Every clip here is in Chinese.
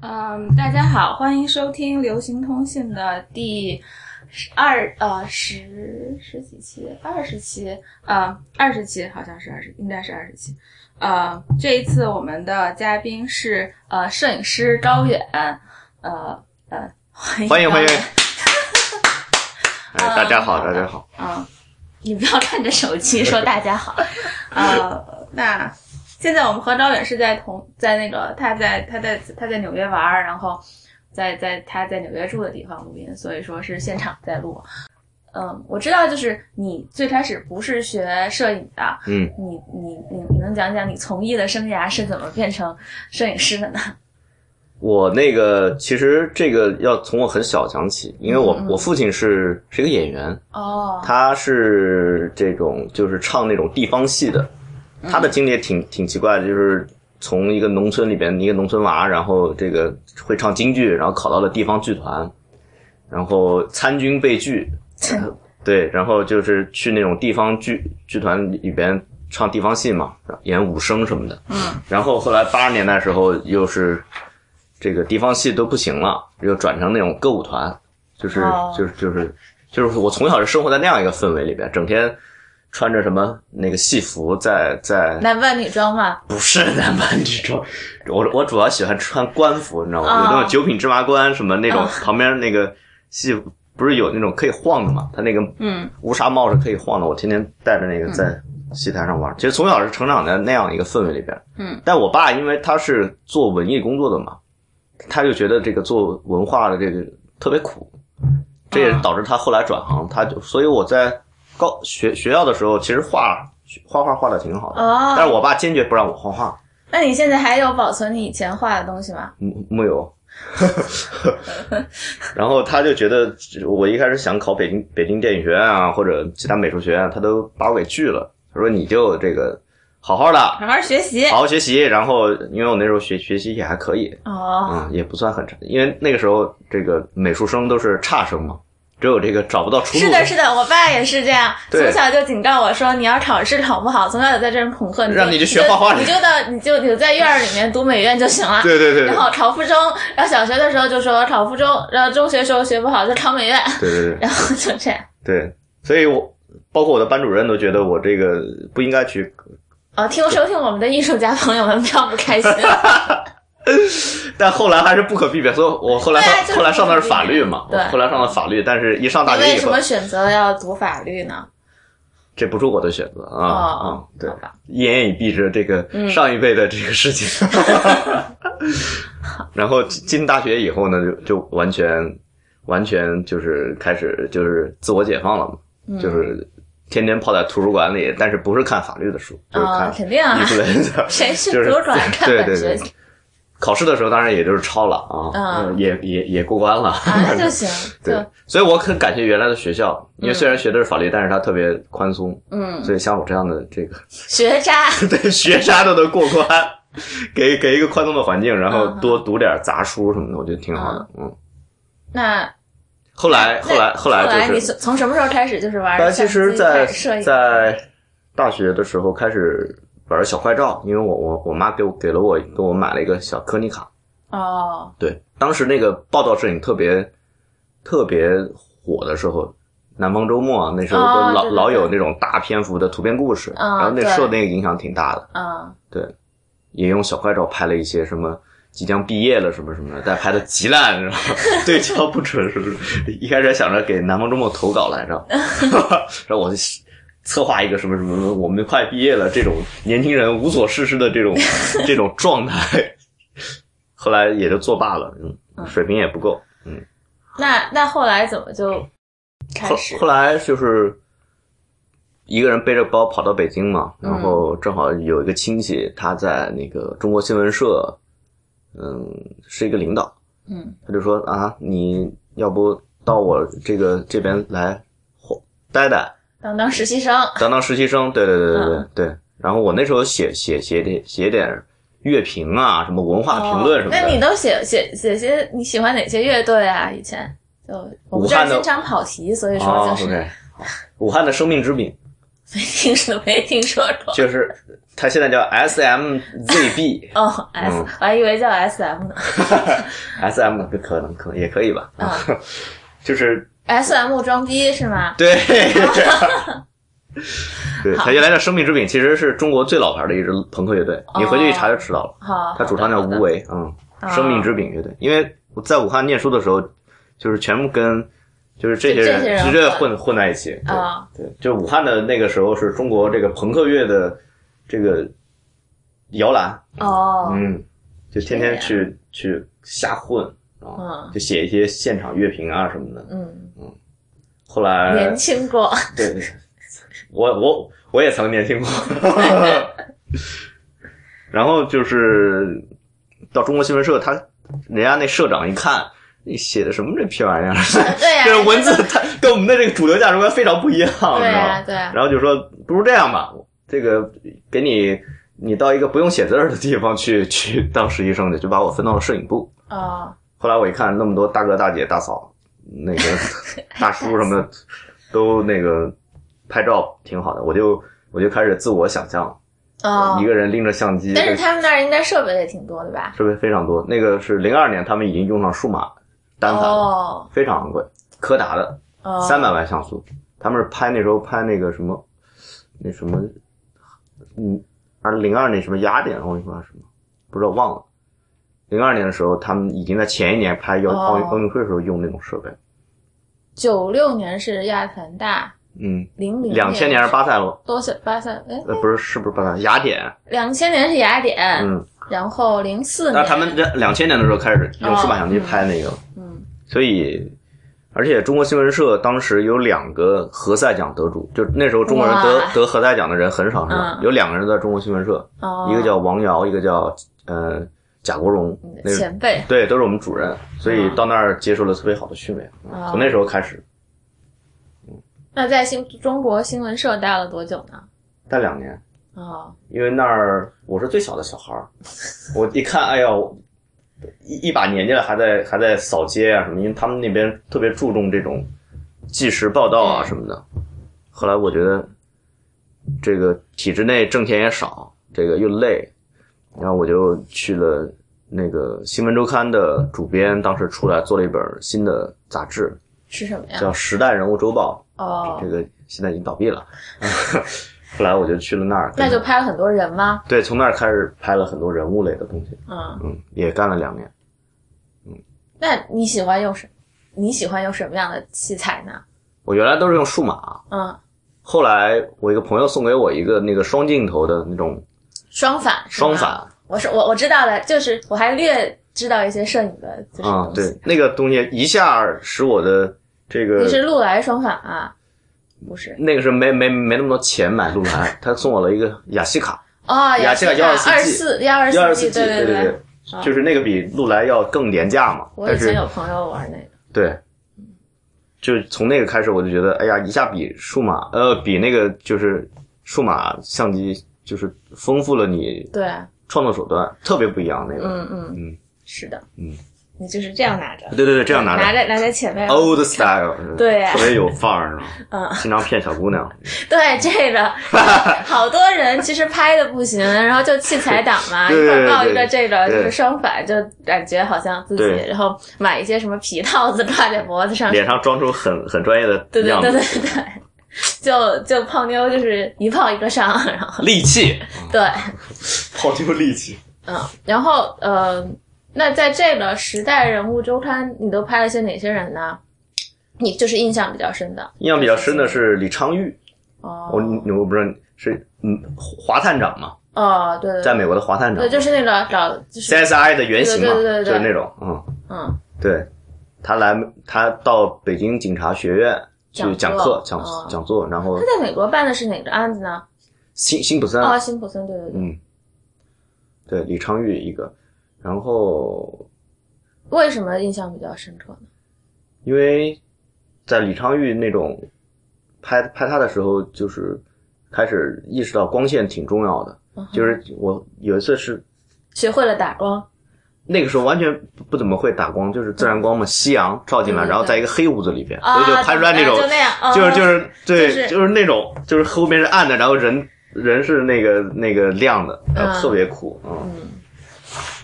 嗯，大家好，欢迎收听流行通信的第十二呃十十几期，二十期，呃二十期，好像是二十，应该是二十期。呃，这一次我们的嘉宾是呃摄影师高远，呃呃，欢迎欢迎欢迎 哎，大家好，大家好。嗯，你不要看着手机 说大家好。呃，那现在我们和高远是在同在那个他在他在他在纽约玩儿，然后在在他在纽约住的地方录音，所以说是现场在录。嗯，我知道，就是你最开始不是学摄影的，嗯，你你你你能讲讲你从艺的生涯是怎么变成摄影师的呢？我那个其实这个要从我很小讲起，因为我、我父亲是是一个演员，哦，他是这种就是唱那种地方戏的，他的经历也挺挺奇怪的，就是从一个农村里边一个农村娃，然后这个会唱京剧，然后考到了地方剧团，然后参军被拒，对，然后就是去那种地方剧剧团里边唱地方戏嘛，演武生什么的。嗯，然后后来八十年代的时候，又是这个地方戏都不行了，又转成那种歌舞团，就是、哦。就是就是就是我从小是生活在那样一个氛围里边，整天穿着什么那个戏服在在男扮女装吗，不是男扮女装，我我主要喜欢穿官服，你知道吗？哦有那种九品芝麻官什么那种哦，旁边那个戏服不是有那种可以晃的嘛？他那个嗯乌纱帽是可以晃的，我天天戴着那个在戏台上玩。其实从小是成长在那样一个氛围里边，嗯，但我爸因为他是做文艺工作的嘛，他就觉得这个做文化的这个特别苦，这也啊导致他后来转行。他就所以我在高学学校的时候，其实画画画画的挺好的，哦，但是我爸坚决不让我画画。那你现在还有保存你以前画的东西吗？木木有。然后他就觉得，我一开始想考北京北京电影学院啊，或者其他美术学院，他都把我给拒了。他说你就这个好好的，好好学习。好好学习。然后因为我那时候学学习也还可以，哦，嗯，也不算很差，因为那个时候这个美术生都是差生嘛，只有这个找不到出路。是的，是的，我爸也是这样，从小就警告我说，你要考试考不好，从小就在这儿恐吓你，让你去学画画你就到你就你就在院儿里面读美院就行了。对对对对。然后考附中，然后小学的时候就说考附中，然后中学时候学不好就考美院，对对对。然后就这样。对，所以我包括我的班主任都觉得我这个不应该去。哦，听收听我们的艺术家朋友们不要不开心。但后来还是不可避免，所以我后来后来上的是法律嘛，对。我后来上的法律，但是一上大学以后，为什么选择要读法律呢？这不是我的选择啊啊、哦对。一言以蔽之这个嗯。上一辈的这个事情。然后进大学以后呢，就就完全完全就是开始就是自我解放了嘛，嗯。就是天天泡在图书馆里，但是不是看法律的书，就是啊、看肯定啊。艺，术类的。谁去就是图书馆看对对对考试的时候当然也就是抄了啊，也也也过关了。啊？那就行，对，所以我很感谢原来的学校，因为虽然学的是法律，但是它特别宽松，嗯，所以像我这样的这个学渣。对学渣都能过关，给给一个宽松的环境，然后嗯多读点杂书什么的，我觉得挺好的。嗯，那后来后来那后来你就是，从从什么时候开始就是玩？其实在，在大学的时候开始玩小快照，因为我我我妈给我给了我给我买了一个小柯尼卡，哦，对，当时那个报道摄影特别特别火的时候，南方周末啊，那时候都老、老有那种大篇幅的图片故事，嗯然后那受那个影响挺大的。啊。对，也用小快照拍了一些什么即将毕业了什么什么的，但拍的极烂，然后对焦不准，是不是？一开始还想着给南方周末投稿来着，然后我就策划一个什么什么，我们快毕业了，这种年轻人无所事事的这种 这种状态，后来也就作罢了，嗯，水平也不够。嗯那那后来怎么就开始？后来就是一个人背着包跑到北京嘛，嗯然后正好有一个亲戚，他在那个中国新闻社，嗯，是一个领导，嗯他就说啊，你要不到我这个这边来活待待，当当实习生，当当实习生，对对对对对、嗯对。然后我那时候写写写点写点乐评啊，什么文化评论什么的。哦那你都写写写些你喜欢哪些乐队啊？以前就我们这儿经常跑题，所以说哦就是、武汉的生命之饼，没听说，没听说过。就是他现在叫 SMZB，哦，S，、嗯我还以为叫 SM 呢。SM 可能可能也可以吧，啊就是 SM 装逼是吗？对，对，他原来的生命之饼其实是中国最老牌的一支朋克乐队，你回去一查就知道了。好，他主唱叫吴为，嗯，啊生命之饼乐队。因为我在武汉念书的时候，就是全部跟就是这些人人直接混混混在一起。对啊对，就武汉的那个时候是中国这个朋克乐的这个摇篮，哦，嗯，就天天去去瞎混啊，嗯就写一些现场乐评啊什么的。嗯嗯，后来年轻过，对，对我我我也曾年轻过。然后就是到中国新闻社，他人家那社长一看，你写的什么这屁玩意儿？对呀、这文字它跟我们的这个主流价值观非常不一样，对呀、吗？对啊、然后就说不如这样吧，这个给你你到一个不用写字儿的地方去去当实习生去，就把我分到了摄影部。哦，后来我一看，那么多大哥大姐大嫂，那个 大叔什么的，都那个拍照挺好的，我就我就开始自我想象，哦一，个人拎着相机，但是他们那儿应该设备也挺多的吧？设备非常多。那个是零二年，他们已经用上数码单反了，哦，非常昂贵，柯达的哦，三百万像素，他们是拍那时候拍那个什么，那什么，嗯，二零二那什么雅典奥运会还是什么，不知道忘了。零二年的时候，他们已经在前一年拍奥奥运哦。奥运会的时候用那种设备。九六年是亚特兰大，嗯，零零两千年是巴塞罗，多塞巴塞？哎，呃，不是，是不是巴塞？雅典。两千年是雅典，嗯，然后零四年，那他们两两千年的时候开始用数码相机拍那个，嗯。所以，而且中国新闻社当时有两个荷赛奖得主，就那时候中国人得得荷赛奖的人很少很少，嗯。有两个人在中国新闻社，哦，一个叫王瑶，一个叫呃贾国荣，那前辈，对都是我们主任，所以嗯到那儿接受了特别好的训练，哦从那时候开始那在新中国新闻社待了多久呢？待两年。哦，因为那儿我是最小的小孩儿，我一看，哎呀，一一把年纪了，还在还在扫街啊什么，因为他们那边特别注重这种纪实报道啊嗯什么的。后来我觉得这个体制内挣钱也少，这个又累，然后我就去了那个新闻周刊的主编，当时出来做了一本新的杂志，是什么呀？叫《时代人物周报》，哦这，个现在已经倒闭了。后来我就去了那儿，那就拍了很多人吗？对，从那儿开始拍了很多人物类的东西，嗯，嗯，也干了两年。嗯那你喜欢用什？你喜欢用什么样的器材呢？我原来都是用数码，嗯，后来我一个朋友送给我一个那个双镜头的那种双反，双反，我是我我知道的，就是我还略知道一些摄影的，就是啊、对，那个东西一下使我的这个你是禄来双反啊？不是。那个是没没没那么多钱买路来，他送我了一个雅西卡。哦，雅西卡雅西卡二124四幺二幺二四四 G，G，对对。对。啊就是那个比路来要更廉价嘛，我以前有朋友玩那个，对，就从那个开始，我就觉得，哎呀，一下比数码，呃，比那个就是数码相机，就是丰富了你对，创作手段，特别不一样。那个，嗯嗯。嗯，是的，嗯，你就是这样拿着，对对对，这样拿着。拿着拿在前面，，old style，对。特别有范儿，嗯，经常骗小姑娘。对这个，好多人其实拍的不行，然后就器材党嘛，一对块儿抱一个这个就是双反，就感觉好像自己，然后买一些什么皮套子挂在脖子上，脸上装出很很专业的对对对对对，就就泡妞就是一泡一个上，然后利器，对，泡妞利器。嗯，然后呃，那在这个时代人物周刊，你都拍了些哪些人呢？你就是印象比较深的，印象比较深的是李昌钰，哦，我你我不知道是嗯华探长嘛，哦，对对对，在美国的华探长对，就是那个找就是 CSI 的原型嘛，对对对对对就是那种，嗯。嗯对，他来，他到北京警察学院去讲讲课、讲哦讲座，然后他在美国办的是哪个案子呢？辛辛普森，哦，辛普森，对对对。嗯，对，李昌钰一个，然后为什么印象比较深刻呢？因为在李昌钰那种拍拍他的时候，就是开始意识到光线挺重要的，嗯就是我有一次是学会了打光，那个时候完全不不怎么会打光，就是自然光嘛，夕阳照进来，然后在一个黑屋子里边，啊，所以就拍出来那种就那样，哦就是就是对，就是。那种，就是后面是暗的，然后人人是那个那个亮的，然后嗯。特别酷，嗯，嗯。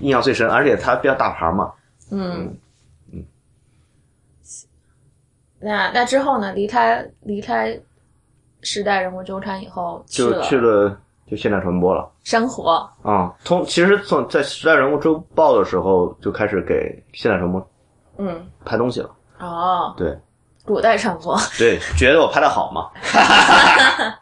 印象最深，而且它比较大牌嘛，嗯。嗯。那那之后呢？离开离开时代人物周刊以后，就去了就现代传播了。生活，啊、从其实从在《时代人物周报》的时候就开始给现代传播嗯，拍东西了。哦，对。古代传播，对，觉得我拍的好嘛。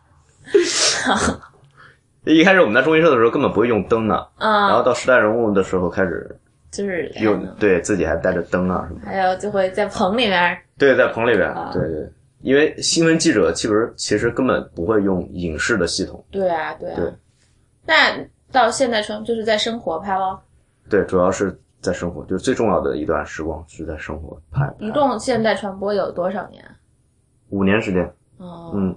一开始我们在中医社的时候根本不会用灯的，然后嗯，到时代人物的时候开始就是用，对自己还带着灯啊什么。还有就会在棚里面，对，在棚里边，啊。对对，因为新闻记者其实其实根本不会用影视的系统，对啊，对啊。对那到现代传就是在生活拍了，对，主要是在生活，就是最重要的一段时光是在生活拍。一共现代传播有多少年？五年时间，哦，嗯，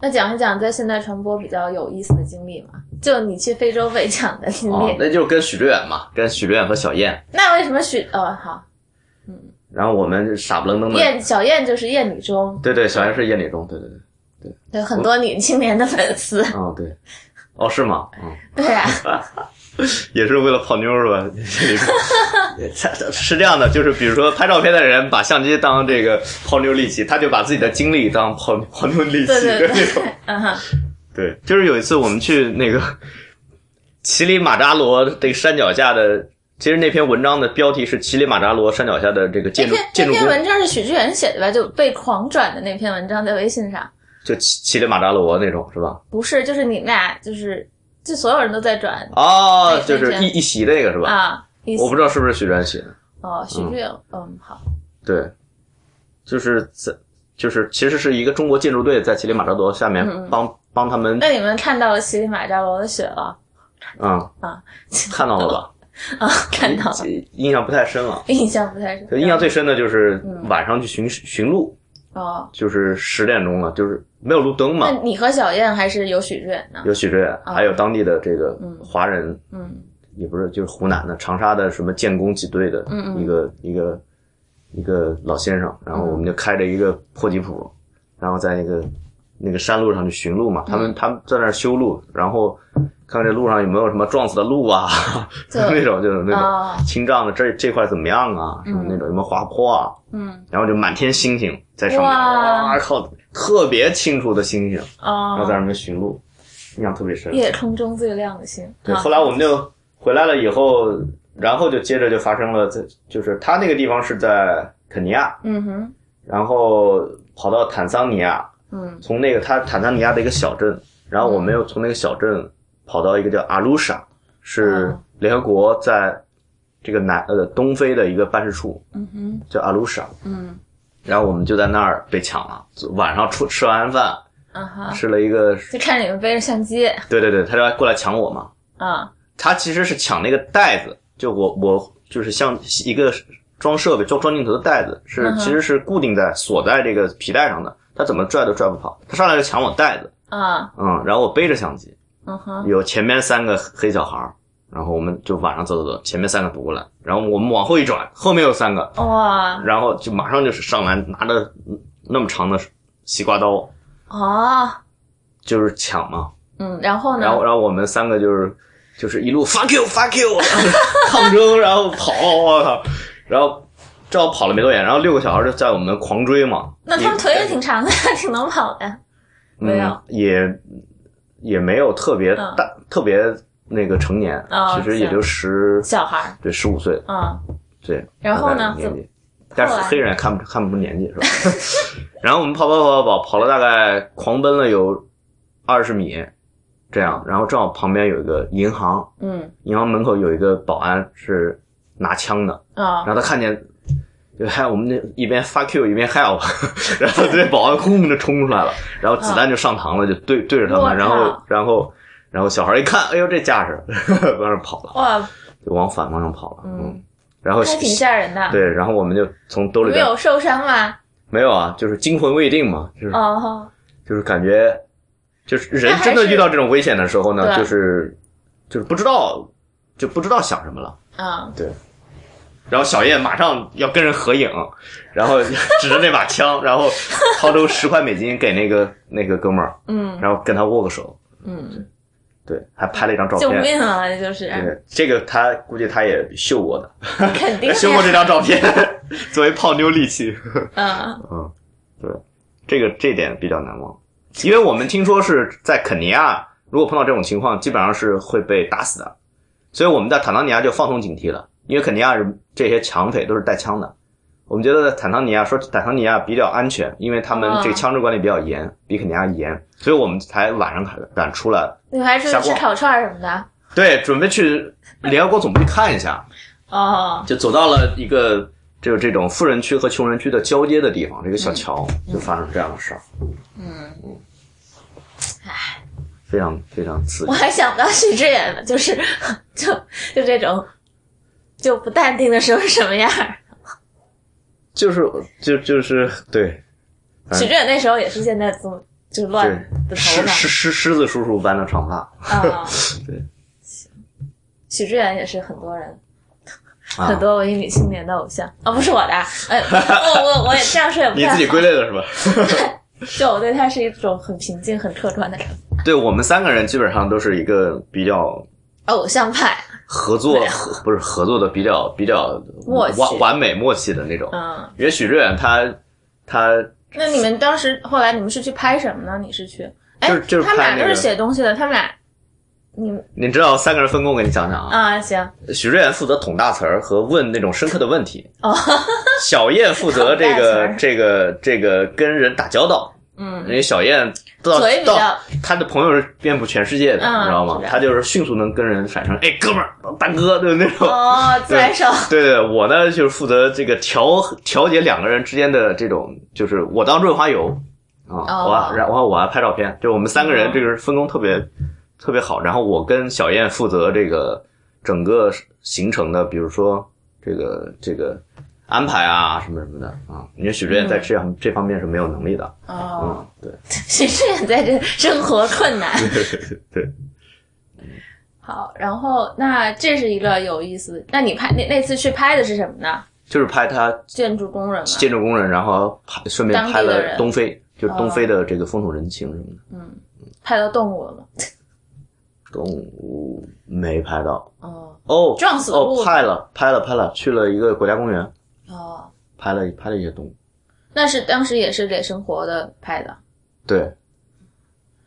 那讲一讲在现代传播比较有意思的经历嘛？就你去非洲北讲的经历。哦，那就跟许志远嘛，跟许志远和小燕，那为什么许哦好嗯然后我们傻不愣登的，燕小燕就是燕女中，对对，小燕是燕女中，对对对，对。对很多女青年的粉丝。哦对，哦是吗？嗯，对啊，也是为了泡妞是吧？是这样的，就是比如说拍照片的人把相机当这个泡妞利器，他就把自己的精力当泡泡妞利器的那种。，嗯哼，对，就是有一次我们去那个乞力马扎罗这个山脚下的，其实那篇文章的标题是乞力马扎罗山脚下的这个那建筑那篇建筑工，文章是许知远写的吧？就被狂转的那篇文章在微信上，就乞乞里马扎罗那种是吧？不是，就是你们俩就是就所有人都在转哦，对对对就是一一席那个是吧？啊。一我不知道是不是许传写的。哦，许知远，嗯，好，对，就是在就是其实是一个中国建筑队在乞力马扎罗下面帮帮他们，那你们看到了乞力马扎罗的雪了嗯啊看到了吧？啊？看到了，印象不太深了。印象不太深。印象最深的就是嗯晚上去巡巡路，哦，就是十点钟了，就是没有路灯嘛。那，你和小燕还是有许志远呢？有许志远，啊还有当地的这个嗯。华人，嗯。也不是就是湖南的长沙的什么建工几队的一个一个一个老先生，然后我们就开着一个破吉普，然后在那个那个山路上去巡路嘛，他嗯。们他们在那儿修路，然后看这路上有没有什么撞死的鹿啊，就那种就是那种哦清障的这这块怎么样啊，什么那种有没有滑坡啊，嗯然后就满天星星在上面，哇哇靠，特别清楚的星星，然后在哦，上面巡路，印象特别深。夜空中最亮的星。对，啊后来我们就回来了以后，然后就接着就发生了，在就是他那个地方是在肯尼亚，嗯哼然后跑到坦桑尼亚，嗯从那个他坦桑尼亚的一个小镇，然后我们又从那个小镇跑到一个叫阿鲁沙，是哦。联合国在这个南呃东非的一个办事处，嗯哼。叫阿鲁沙，嗯。然后我们就在那儿被抢了，晚上出吃完饭啊哈，吃了一个，就看着你们背着相机。对对对，他就过来抢我嘛，啊。他其实是抢那个袋子，就我我就是像一个装设备装装镜头的袋子，是、嗯其实是固定在锁在这个皮带上的，他怎么拽都拽不跑。他上来就抢我袋子，啊。嗯，然后我背着相机，嗯哼。有前面三个黑小孩儿，然后我们就晚上走走走，前面三个堵过来，然后我们往后一转，后面有三个，哇。然后就马上就是上来拿着那么长的西瓜刀，啊就是抢嘛，嗯，然后呢？然？后然后我们三个就是就是一路 fuck you fuck you 抗争，然后跑，我靠，然后正好跑了没多远，然后六个小孩就在我们狂追嘛。那他们腿也挺长的，挺能跑的。没有。嗯，也也没有特别嗯。大、特别那个成年，哦其实也就十小孩儿，对十五岁，嗯，对。然后呢？年纪，但是黑人也看不看不出年纪是吧？然后我们跑跑跑跑跑跑了大概狂奔了有二十米，这样，然后正好旁边有一个银行，嗯。银行门口有一个保安是拿枪的，啊然后他看见，就还我们那一边 fuck you 一边 help，然后这保安轰就冲出来了，然后子弹就上膛了，就对对着他们，然后然后然后小孩一看，哎呦这架势，往上跑了，哇，就往反方向跑了，嗯嗯，然后还挺吓人的。对，然后我们就从兜里没有受伤吗？没有啊，就是惊魂未定嘛，就是哦，就是感觉，就是人真的遇到这种危险的时候呢，就是就是不知道就不知道想什么了。啊，对，然后小叶马上要跟人合影，然后 指着那把枪，然后掏出十块美金给那个那个哥们儿，嗯然后跟他握个手，嗯，对，还拍了一张照片救片。命啊！这就是对，这个他估计他也秀过的，肯定 秀过这。张照片 作为泡妞利器。嗯嗯，对，这个这点比较难忘，因为我们听说是在肯尼亚，如果碰到这种情况，基本上是会被打死的，所以我们在坦桑尼亚就放松警惕了，因为肯尼亚人这些强匪都是带枪的。我们觉得坦桑尼亚说坦桑尼亚比较安全，因为他们这个枪支管理比较严，比肯尼亚严，所以我们才晚上敢出来。你们还说吃烤串儿什么的？对，准备去联合国总部去看一下，哦，就走到了一个就是这种富人区和穷人区的交接的地方，这个小桥就发生这样的事儿，嗯，非常非常刺激。我还想不到许志远呢，就是 就就这种就不淡定的时候是什么样儿。就是就就是对，许志远那时候也是现在这么就乱的头狮发狮狮狮子叔叔般的长发，啊。对，许志远也是很多人啊。很多文艺女青年的偶像。啊，不是我的，哎，我我我也这样说也不太你自己归类的是吧？就我对他是一种很平静、很客观的人，对我们三个人基本上都是一个比较偶像派。合作，合不是合作的比较比较默契完完美默契的那种。嗯，因为许志远他他那你们当时后来你们是去拍什么呢？你是去？哎，就是就是他们俩都是写东西的，他们俩，你你知道三个人分工，我给你讲讲啊。啊行许志远负责捅大词儿和问那种深刻的问题，哦，小燕负责这个 这个这个跟人打交道。嗯因为小燕到到她的朋友是遍布全世界的，嗯你知道吗是？的她就是迅速能跟人产生哎哥们儿大哥对那种。哦，自来熟，对对，我呢就是负责这个调调节两个人之间的这种，就是我当润滑油啊，哦我然后我还拍照片，就我们三个人哦这个分工特别特别好。然后我跟小燕负责这个整个行程的，比如说这个这个安排啊什么什么的啊。因为许志远在这样、这方面是没有能力的，哦，嗯，对 许志远在这生活困难。对。好，然后那这是一个有意思。那你拍那那次去拍的是什么呢？就是拍他建筑工人嘛。建筑工人，然后拍顺便拍了东非，就是东哦非的这个风土人情什么的。嗯，拍到动物了吗？动物没拍到哦哦，撞死了哦，拍了拍了拍了，去了一个国家公园，哦，拍了拍了一些动物。那是当时也是给生活的拍的。对，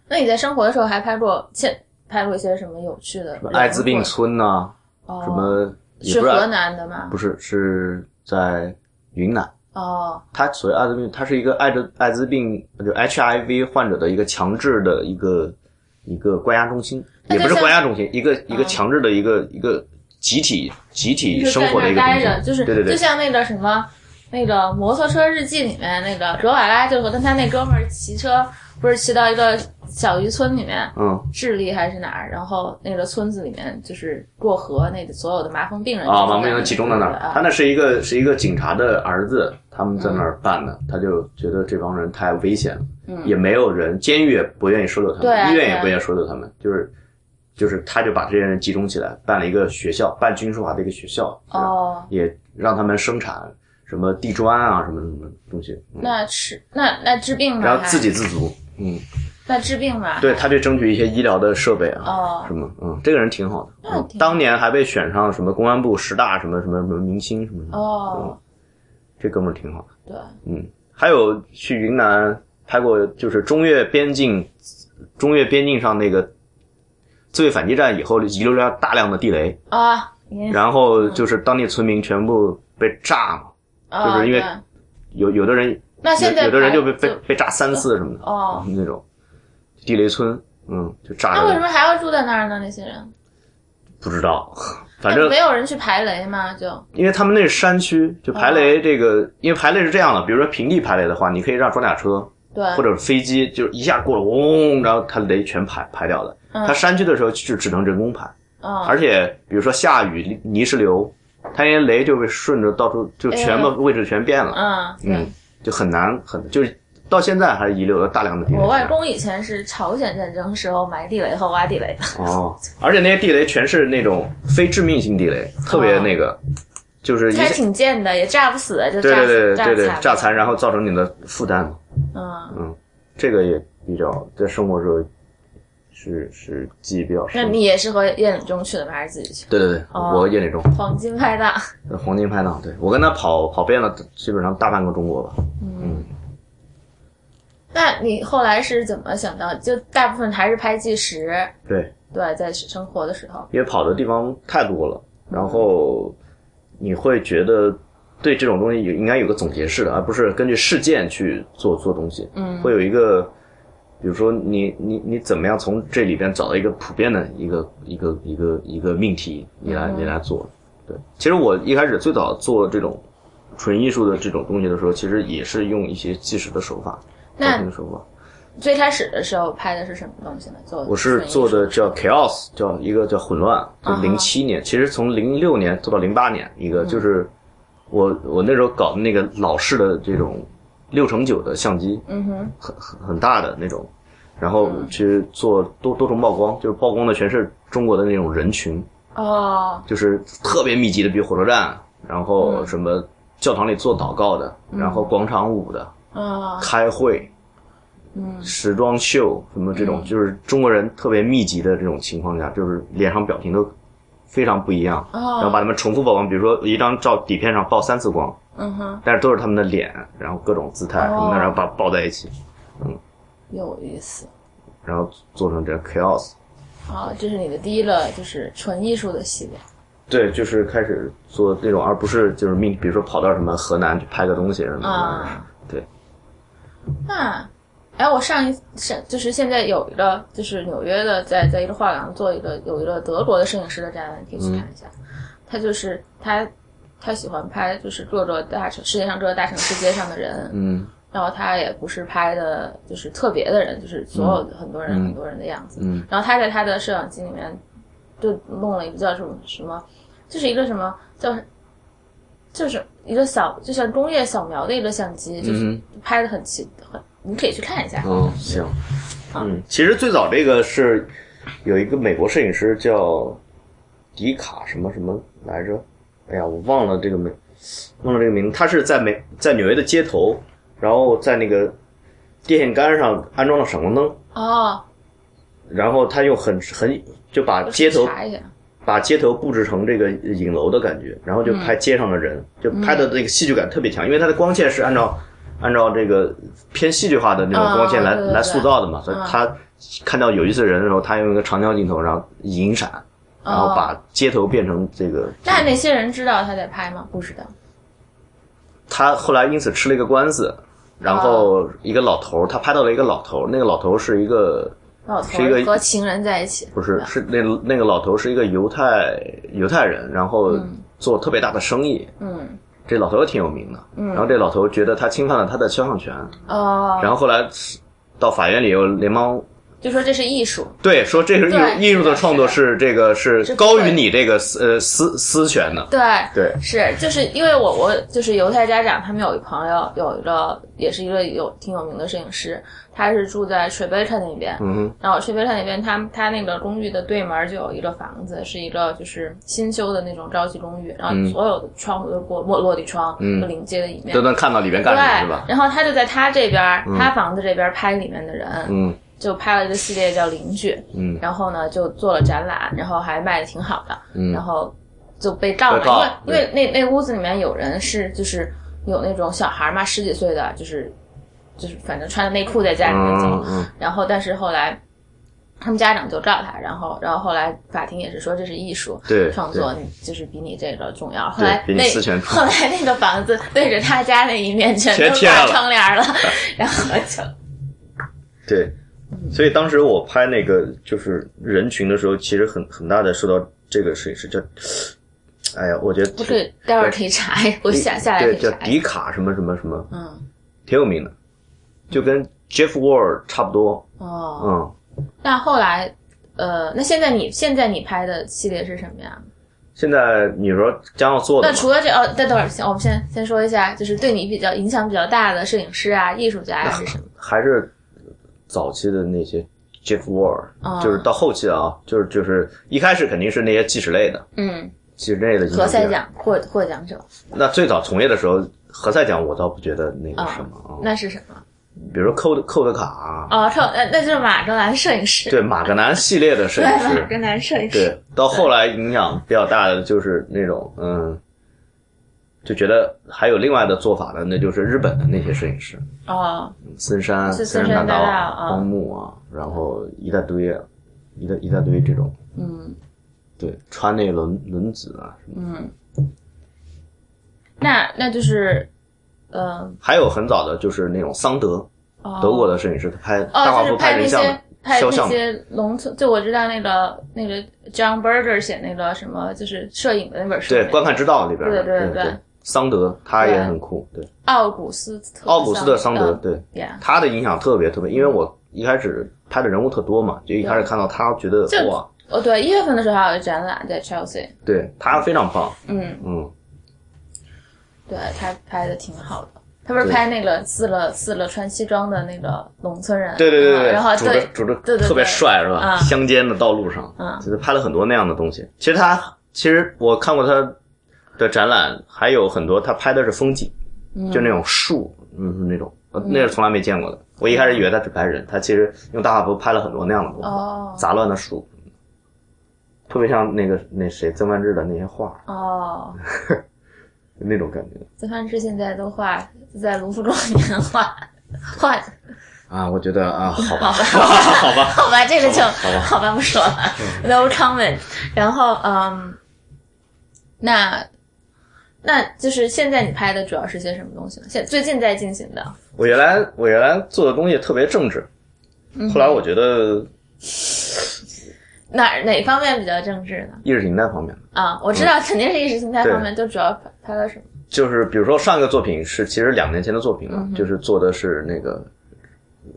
那你在生活的时候还拍过现拍过一些什么有趣的什么艾滋病村呐、哦，什么是是河南的吗？不是是在云南。哦它所谓艾滋病，它是一个艾滋艾滋病就 HIV 患者的一个强制的一个一个关押中心，也不是关押中心，一个一个嗯强制的一个一个集体集体生活的一个中心。就是对对对就，像那个什么。那个摩托车日记里面，那个格瓦拉就和他那哥们儿骑车，不是骑到一个小渔村里面，嗯智利还是哪儿？然后那个村子里面就是过河，那个所有的麻风病人啊，麻风病人集中在那儿。他啊那是一个是一个警察的儿子，他们在那儿办的，他就觉得这帮人太危险了，嗯也没有人，监狱也不愿意收留他们，医院也不愿意收留他们，就是就是他就把这些人集中起来，办了一个学校，办军事化的一个学校，哦，也让他们生产什么地砖啊，什么什么东西，嗯。那是那那治病吧？然后自给自足，嗯，那治病吧？对，他就争取一些医疗的设备啊，哦。什么，嗯，这个人挺好的，当年还被选上什么公安部十大什么什么什么明星什么的，哦，这哥们儿挺好的。对，嗯，还有去云南拍过，就是中越边境，中越边境上那个自卫反击战以后遗留了大量的地雷，啊，你然后就是当地村民全部被炸嘛，啊就是因为有有的人那现在有有的人就被被被炸三次什么的，哦，那种地雷村，嗯，就炸着，那为什么还要住在那儿呢？那些人，不知道，反正没有人去排雷嘛？就因为他们那是山区，就排哦雷这个，因为排雷是这样的，比如说平地排雷的话，你可以让装甲车对，或者飞机就一下过了，嗡，然后它雷全排排掉了。嗯它山区的时候就只能人工排，嗯，而且比如说下雨泥石流，它那些雷就会顺着到处就全部位置全变了，嗯，嗯，就很难很就是到现在还是遗留了大量的地雷。我外公以前是朝鲜战争时候埋地雷和挖地雷的。哦，而且那些地雷全是那种非致命性地雷，特别那个，就是一还挺贱的，也炸不死，就对炸对对对对残炸残，然后造成你的负担嘛。嗯，这个也比较在生活时候是是记忆比较那。你也是和叶领中去的吗？还是自己去？对对对，哦我叶礼忠，黄金拍档，黄金拍档，对我跟他跑跑遍了基本上大半个中国吧。嗯那你后来是怎么想到？就大部分还是拍纪实，对，对，在生活的时候，因为跑的地方太多了，然后你会觉得对这种东西有应该有个总结式的，而不是根据事件去做做东西。嗯会有一个，比如说你你你怎么样从这里边找到一个普遍的一个一个一个一个命题，你来嗯你来做。对，其实我一开始最早做这种纯艺术的这种东西的时候，其实也是用一些纪实的手法，那照片的手法。最开始的时候拍的是什么东西呢？做我是做的叫 chaos，叫一个叫混乱，就零七年，其实从零六年做到零八年，一个就是我我那时候搞的那个老式的这种六乘九的相机，嗯哼，很很很大的那种，然后去做多多重曝光，就是曝光的全是中国的那种人群，哦，就是特别密集的，比如火车站，然后什么教堂里做祷告的，然后广场舞的，啊，开会，嗯，时装秀什么这种，就是中国人特别密集的这种情况下，就是脸上表情都非常不一样，然后哦，把他们重复曝光，比如说一张照底片上曝三次光，嗯哼，但是都是他们的脸，然后各种姿态什么的，哦然后把抱在一起，嗯有意思。然后做成这个 chaos。啊，这是你的第一个就是纯艺术的系列。对，就是开始做那种，而不是就是命，比如说跑到什么河南去拍个东西什么的。啊，对。那，哎，我上一上就是现在有一个就是纽约的，在在一个画廊做一个有一个德国的摄影师的展览，你可以去看一下。他就是他他喜欢拍就是各个大城世界上各个大城市街上的人，嗯然后他也不是拍的就是特别的人，就是所有的很多人、嗯很多人的样子。嗯然后他在他的摄像机里面就弄了一个叫什么什么，就是一个什么叫，就是一个小就像工业扫描的一个相机，就是嗯拍的很奇很，你可以去看一下。哦，行。嗯，其实最早这个是有一个美国摄影师叫迪卡什么什么来着？哎呀，我忘了这个名，忘了这个名字。他是在美在纽约的街头，然后在那个电线杆上安装了闪光灯，哦，然后他用很很就把街头。把街头布置成这个影楼的感觉，然后就拍街上的人，就拍的那个戏剧感特别强，因为它的光线是按照按照这个偏戏剧化的那种光线来、来塑造的嘛，所以嗯他看到有意思的人的时候，他用一个长焦镜头，然后引闪，然后把街头变成这个。那那些人知道他在拍吗？不知道。他后来因此吃了一个官司，然后一个老头儿，他拍到了一个老头儿，那个老头儿是一个老头是一个和情人在一起，不是，是那那个老头是一个犹太犹太人，然后做特别大的生意。嗯，这老头也挺有名的。嗯然后这老头觉得他侵犯了他的肖像权，哦，然后后来到法院里有联邦就说这是艺术，对说这是艺术艺术的创作是这个是是高于你这个私呃私私权的。对，对，是，就是因为我我就是犹太家长，他们有一朋友有一个也是一个有挺有名的摄影师，他是住在 Tribeca 那边，嗯哼，然后 Tribeca 那边他他那个公寓的对门就有一个房子，是一个就是新修的那种高级公寓，然后所有的窗户都过落落落地窗，嗯临街的一面都。能看到里面干什么是吧？对，然后他就在他这边，他房子这边拍里面的人，嗯就拍了一个系列叫《邻居》，嗯。然后呢就做了展览，然后还卖的挺好的，嗯。然后就被告了，因为因为那那屋子里面有人是就是有那种小孩嘛，十几岁的，就是就是反正穿着内裤在家里面走，嗯嗯。然后但是后来他们家长就告他，然后然后后来法庭也是说这是艺术对创作，就是比你这个重要。后来比你那后来那个房子对着他家那一面全都挂窗帘了，然后就对，所以当时我拍那个就是人群的时候，其实很很大的受到这个摄影师叫，哎呀，我觉得不对待会儿可以查，我下下来对叫。迪卡什么什么什么，嗯挺有名的，就跟 Jeff Ward 差不多，哦，嗯。那后来呃，那现在你现在你拍的系列是什么呀？现在你说将要做的那除了这哦，等等会儿，先我们先先说一下，就是对你比较影响比较大的摄影师啊、艺术家呀、是什么？还是早期的那些 Jeff 哦。就是到后期啊，就是就是一开始肯定是那些纪实类的，嗯。纪实类的何塞比较奖获获奖者。那最早从业的时候，何赛奖我倒不觉得那个啊什么啊，那是什么？比如说寇德寇德卡啊，哦，臭，那那就是马格南摄影师，对马格南系列的摄对，马，格南摄影师。对，，到后来影响比较大的就是那种嗯，就觉得还有另外的做法呢，那就是日本的那些摄影师，哦，森山、森森山大道荒木啊，然后一大堆啊，一大一大堆这种，嗯。对，川内轮轮子啊什么，嗯，那那就是，呃，还有很早的就是那种桑德，哦。德国的摄影师，他拍大哦，画幅拍人像些拍那些农村，就我知道那个那个 John Berger 写那个什么，就是摄影的那本书，对，观看之道里边对。对对桑德他也很酷，对，奥古斯特奥古斯特桑德，嗯对。他的影响特别特别，因为我一开始拍的人物特多嘛，就一开始看到他，觉得就哇，哦对，一月份的时候还有个展览在 Chelsea，对他非常棒，嗯，嗯，对他拍的挺好的。他不是拍那个四了四了穿西装的那个农村人，对对对对，嗯然后拄着对拄着对对对。特别帅是吧？嗯。乡间的道路上，嗯。就是拍了很多那样的东西。其实他其实我看过他的展览，还有很多他拍的是风景，就那种树，嗯，那种，呃那是从来没见过的。我一开始以为他只拍人，他其实用大画幅拍了很多那样的东西，哦杂乱的树，特别像那个那谁曾万志的那些画，哦，那种感觉曾梵志现在都画在卢浮宫里面画画，啊，我觉得啊，好吧，好吧好吧，好吧，这个就好吧好吧，不说了，no comment。然后嗯，那那就是现在你拍的主要是些什么东西呢？现最近在进行的，我原来我原来做的东西特别政治，嗯后来我觉得哪哪方面比较政治呢？意识形态方面，啊，我知道肯定是意识形态方面，就主要拍拍了什么？就是比如说上一个作品是其实两年前的作品了，就是做的是那个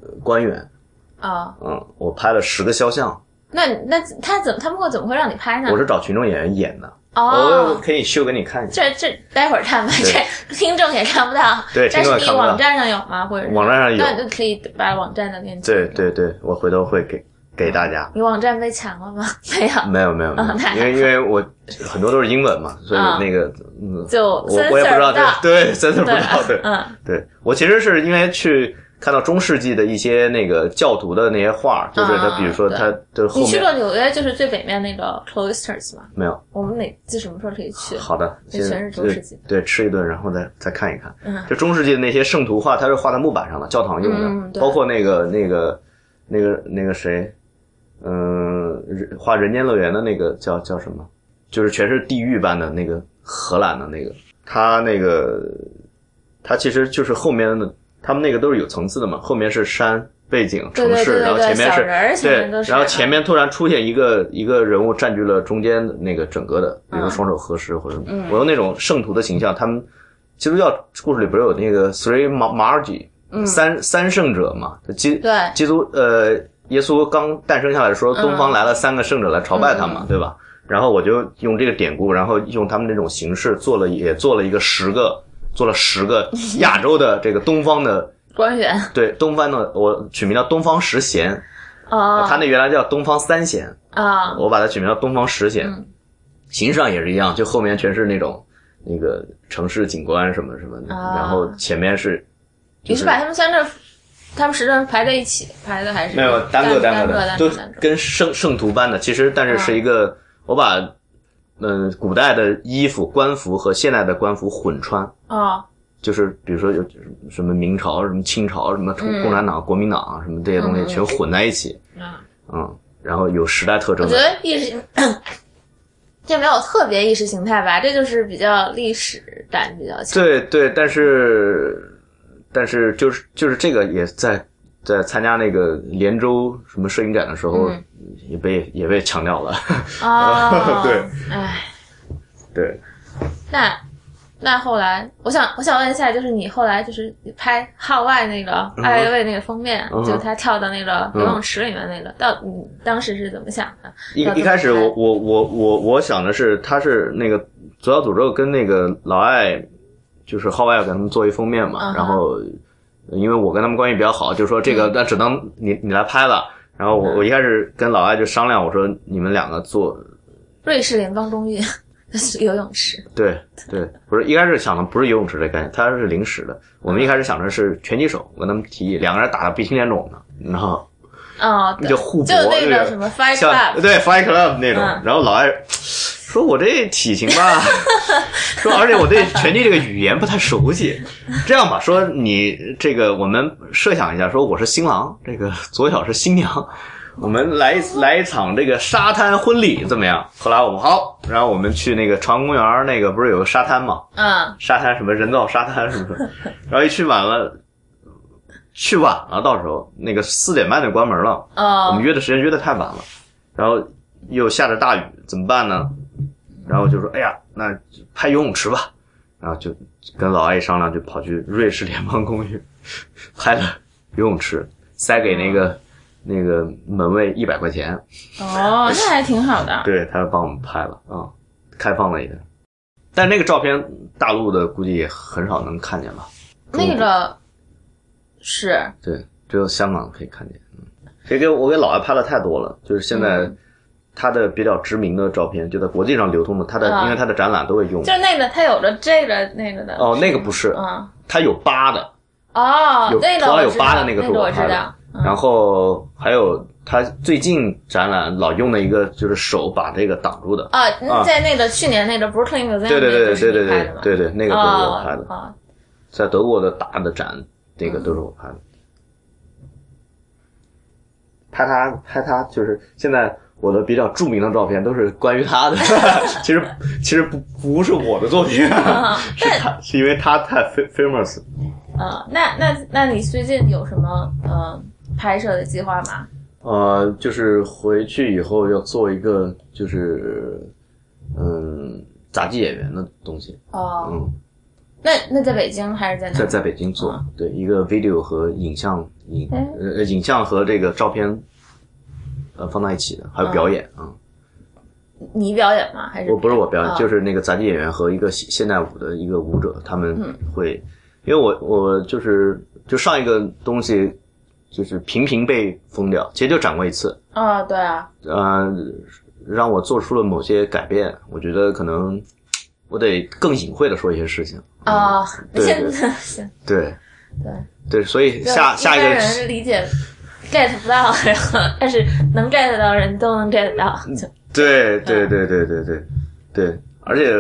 呃官员，啊，嗯，我拍了十个肖像，那那他怎么他们会怎么会让你拍呢？我是找群众演员演的，我哦，可以秀给你看一下。这这待会儿看吧，这听众也看不到。对但是你网站上有吗？或者是网站上有那就可以把网站的链接。对对对，我回头会给给大家。你网站被抢了吗？没有，没有没有因为因为我很多都是英文嘛，所以啊那个嗯，就我我也不知道对对 censor 不知道对嗯对，我其实是因为去看到中世纪的一些那个教徒的那些画，就是他啊比如说他的后面你去面过纽约，就是最北面那个 cloisters 吗？没有。我们哪次什么时候可以去？好的，那全是中世纪的对，吃一顿，然后再再看一看。嗯就中世纪的那些圣徒画，它是画在木板上的，教堂用的，嗯包括那个那个那个那个谁，嗯、人画人间乐园的那个叫叫什么？就是全是地狱般的那个荷兰的那个，他那个他其实就是后面的，他们那个都是有层次的嘛，后面是山背景城市，然后前面是对。然后前面突然出现一个一个人物占据了中间的那个整个的，比如说双手合十或者什么，嗯我用那种圣徒的形象，他们基督教故事里不是有那个 three mar margi，、三三圣者嘛？基嗯对基督呃，耶稣刚诞生下来说，东方来了三个圣者来朝拜他嘛，对吧？然后我就用这个典故，然后用他们那种形式做了，也做了一个十个，做了十个亚洲的这个东方的。官员。对东方的，我取名叫东方十贤，哦。他那原来叫东方三贤，啊。我把它取名叫东方十贤。嗯。形式上也是一样，就后面全是那种那个城市景观什么什么的，啊。然后前面是，就你是把他们三个他们十个人排在一起排的，还是没有单个单个的，都单个单个。跟圣圣徒般的，其实但是是一个，我把嗯、呃古代的衣服官服和现代的官服混穿。啊就是比如说有什么明朝、什么清朝、什么共共产党、国民党啊，什么这些东西全混在一起，啊，嗯，然后有时代特征我觉。得意识这没有特别意识形态吧，这就是比较历史感比较强。对对，但是但是就是就是这个也在在参加那个连州什么摄影展的时候，嗯也被也被强调了。哦，对，哎，对，那那后来，我想我想问一下，就是你后来就是拍号外那个艾薇薇那个封面，就他跳到那个游泳池里面那个，到你当时是怎么想的？一一开始拍我我我我我想的是，他是那个左小诅咒跟那个老艾，就是号外要给他们做一封面嘛，嗯然后因为我跟他们关系比较好，就说这个那只能你你来拍了。然后我嗯我一开始跟老艾就商量，我说你们两个做 瑞士联邦众议 是游泳池。对对，不是一开始想的不是游泳池的概念，它是临时的。我们一开始想的是拳击手，我跟他们提议两个人打的鼻青脸肿的，然后哦，对就互搏，就那对个什么 Fight Club，对 Fight Club 那种。嗯然后老艾说：“我这体型吧，说而且我对拳击这个语言不太熟悉。这样吧，说你这个我们设想一下，说我是新郎，这个左小是新娘。”我们来来一场这个沙滩婚礼怎么样？后来我们好，然后我们去那个朝阳公园那个不是有个沙滩吗？嗯沙滩什么人造沙滩什么的，然后一去晚了，去晚了，到时候那个四点半就关门了，我哦们约的时间约的太晚了，然后又下着大雨，怎么办呢？然后就说，哎呀，那拍游泳池吧，然后就跟老阿姨商量，就跑去瑞士联邦公寓拍了游泳池，塞给那个那个门卫一百块钱，哦，那还挺好的。对他帮我们拍了啊、开放了一点。但那个照片大陆的估计也很少能看见吧？那个是对，只有香港可以看见。嗯，给给我给老外拍的太多了，就是现在嗯他的比较知名的照片，就在国际上流通的，他的、啊因为他的展览都会用。就是那个，他有着这个那个的。哦，那个不是，嗯他有疤的，哦有，那个头上有我知道疤的那个是我拍的然后还有他最近展览老用的一个，就是手把这个挡住的。啊啊，在那个去年那个 Brooklyn Museum 对对对对对对你拍的吗对对，那个都是我拍的，哦在德国的大的展，那个都是我拍的。拍他拍他，就是现在我的比较著名的照片都是关于他的，其实其实不不是我的作品，啊是他是因为他太 fa- famous。呃，那那那你最近有什么呃拍摄的计划吗？呃，就是回去以后要做一个就是嗯杂技演员的东西，哦，嗯，那那在北京还是在哪？在在北京做，对一个 video 和影像影哎。呃影像和这个照片呃放在一起的，还有表演啊、你表演吗？还是我不是我表演，啊。就是那个杂技演员和一个现现代舞的一个舞者，他们嗯。会，因为我我就是就上一个东西就是频频被封掉，其实就展过一次，啊，对啊，呃，让我做出了某些改变，我觉得可能我得更隐晦的说一些事情，啊，对现对。对。对，对，所以下下一个般人理解 get 不到，然后但是能 get 到人都能 get 到，就对对对对对对对，而且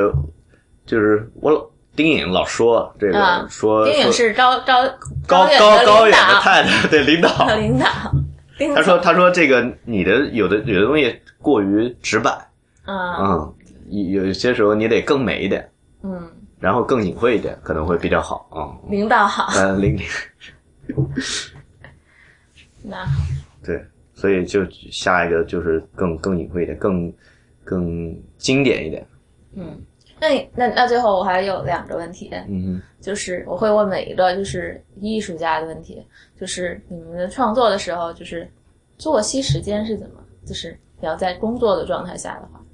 就是我丁颖老说这个、啊说丁颖是高高高高高远的太太对领导，领导，丁他说他说这个你的有的有的东西过于直白，嗯嗯，有有些时候你得更美一点，嗯，然后更隐晦一点，可能会比较好啊。嗯。领导好，呃，领那对，所以就下一个就是更更隐晦一点，更更经典一点。嗯，那你那那最后我还有两个问题，嗯就是我会问每一个就是艺术家的问题，就是你们的创作的时候，就是作息时间是怎么？就是你要在工作的状态下的话，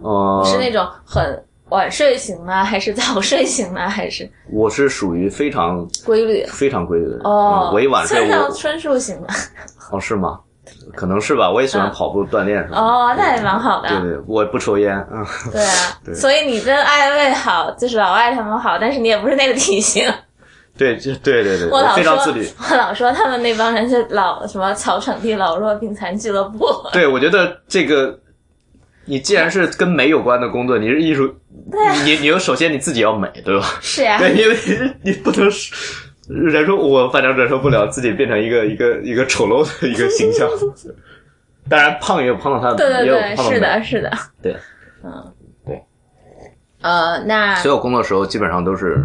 哦，呃，是那种很晚睡型 呢，还是早睡型呢，还是我是属于非常规律？非常规律的人。哦，嗯我一晚睡村上我春树型的。哦是吗？可能是吧，我也喜欢跑步锻炼什么的。哦，那也蛮好的。对对，我不抽烟嗯。对啊，对所以你跟艾薇好，就是老外他们好，但是你也不是那个体型。对，就对对对，我老说非常自律。，我老说他们那帮人是老什么草场地老弱病残俱乐部。对，我觉得这个，你既然是跟美有关的工作，你是艺术，你你你首先你自己要美，对吧？是呀、对，因为你不能是忍受，我反正忍受不了自己变成一个一个一个丑陋的一个形象。当然，胖也有胖到他，对对也有对，胖到美是的，是的。对，嗯，对。呃，那所有工作的时候基本上都是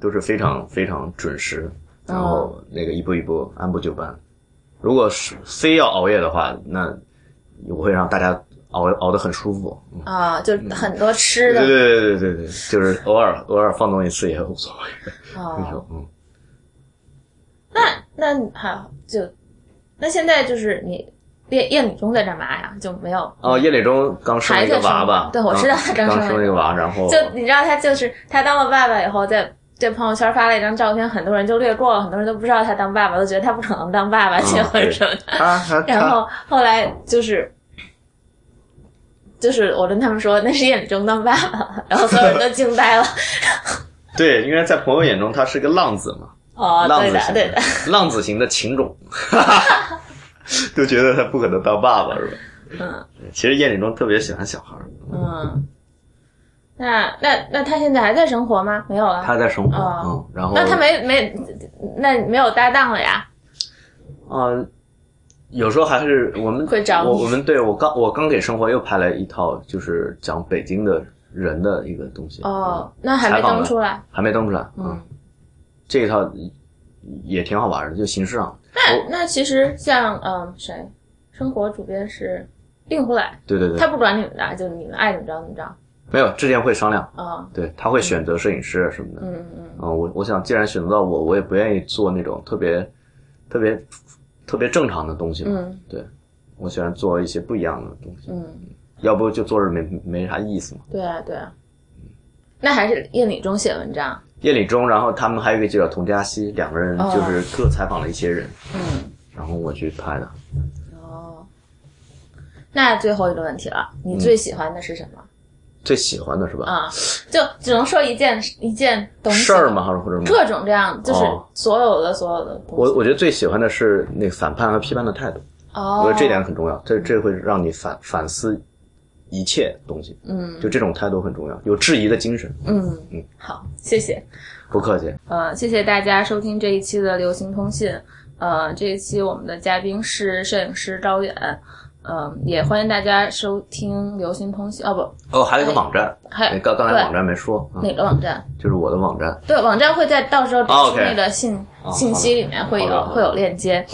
都是非常非常准时，然哦后那个一步一步按部就班。如果是非要熬夜的话，那我会让大家熬熬得很舒服。嗯啊、就很多吃的对对对对对对，就是偶尔偶尔放纵一次也无所谓。那哦。种嗯，那那好，就那现在就是你叶叶女中在干嘛呀？就没有哦，叶磊中刚生了一个娃吧？对我知道他刚刚生了一个娃，然后就你知道他就是他当了爸爸以后，在在朋友圈发了一张照片，很多人就略过了，很多人都不知道他当爸爸，都觉得他不可能当爸爸、嗯结婚什么的。他他 然后后来就是就是我跟他们说那是叶礼中当爸爸，然后所有人都惊呆了。对，因为在朋友眼中他是个浪子嘛，哦，对的，浪子型对的，浪子型的情种，都觉得他不可能当爸爸是吧？嗯其实燕礼中特别喜欢小孩儿，嗯。那那那他现在还在生活吗？没有了。他在生活，哦嗯，然后那他没没那没有搭档了呀？嗯，有时候还是我们会找我我们对我刚我刚给生活又拍了一套就是讲北京的人的一个东西。哦，那还没登出来。还没登出来，嗯，这一套也挺好玩的，就形式上，那那其实像嗯谁，生活主编是令狐来，对对对，他不管你们的，就你们爱怎么着怎么着。没有之前会商量，啊，对他会选择摄影师什么的，嗯嗯。嗯，我我想既然选择到我，我也不愿意做那种特别特别特别正常的东西嘛，嗯对我喜欢做一些不一样的东西，嗯，要不就坐着没没啥意思嘛。对啊对啊。那还是叶礼中写文章。叶礼中，然后他们还有一个记者童佳熙，两个人哦就是各采访了一些人，嗯，然后我去拍的。哦。那最后一个问题了，你最喜欢的是什么？最喜欢的是吧？啊，就只能说一件一件东西事儿吗？还是或者？各种这样，就是哦所有的所有的东西。我我觉得最喜欢的是那个反叛和批判的态度，哦，我觉得这点很重要，这这会让你反反思一切东西，嗯就这种态度很重要，有质疑的精神，嗯嗯，好，谢谢。不客气。呃，谢谢大家收听这一期的流行通信。呃，这一期我们的嘉宾是摄影师高远。嗯、也欢迎大家收听流行通信。哦不，哦，还有一个网站，还哎刚刚才网站没说，啊哪个网站？就是我的网站。对，网站会在到时候哦出那个信、哦信息里面会有会有链接。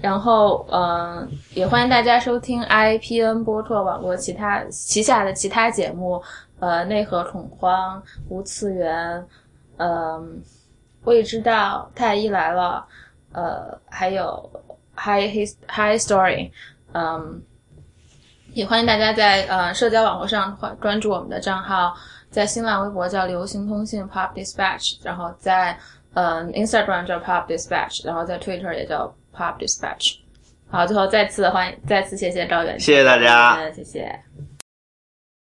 然后，嗯、也欢迎大家收听 IPN 播客网络其他旗下的其他节目，呃，内核恐慌、无次元，嗯、未知道太医来了，呃，还有 High His High Story，嗯，也欢迎大家在呃社交网络上关关注我们的账号，在新浪微博叫流行通信 Pop Dispatch，然后在嗯 Instagram 叫 Pop Dispatch，然后在 Twitter 也叫 Pop Dispatch。好，最后再次欢迎，再次谢谢赵远，谢谢大家嗯谢谢。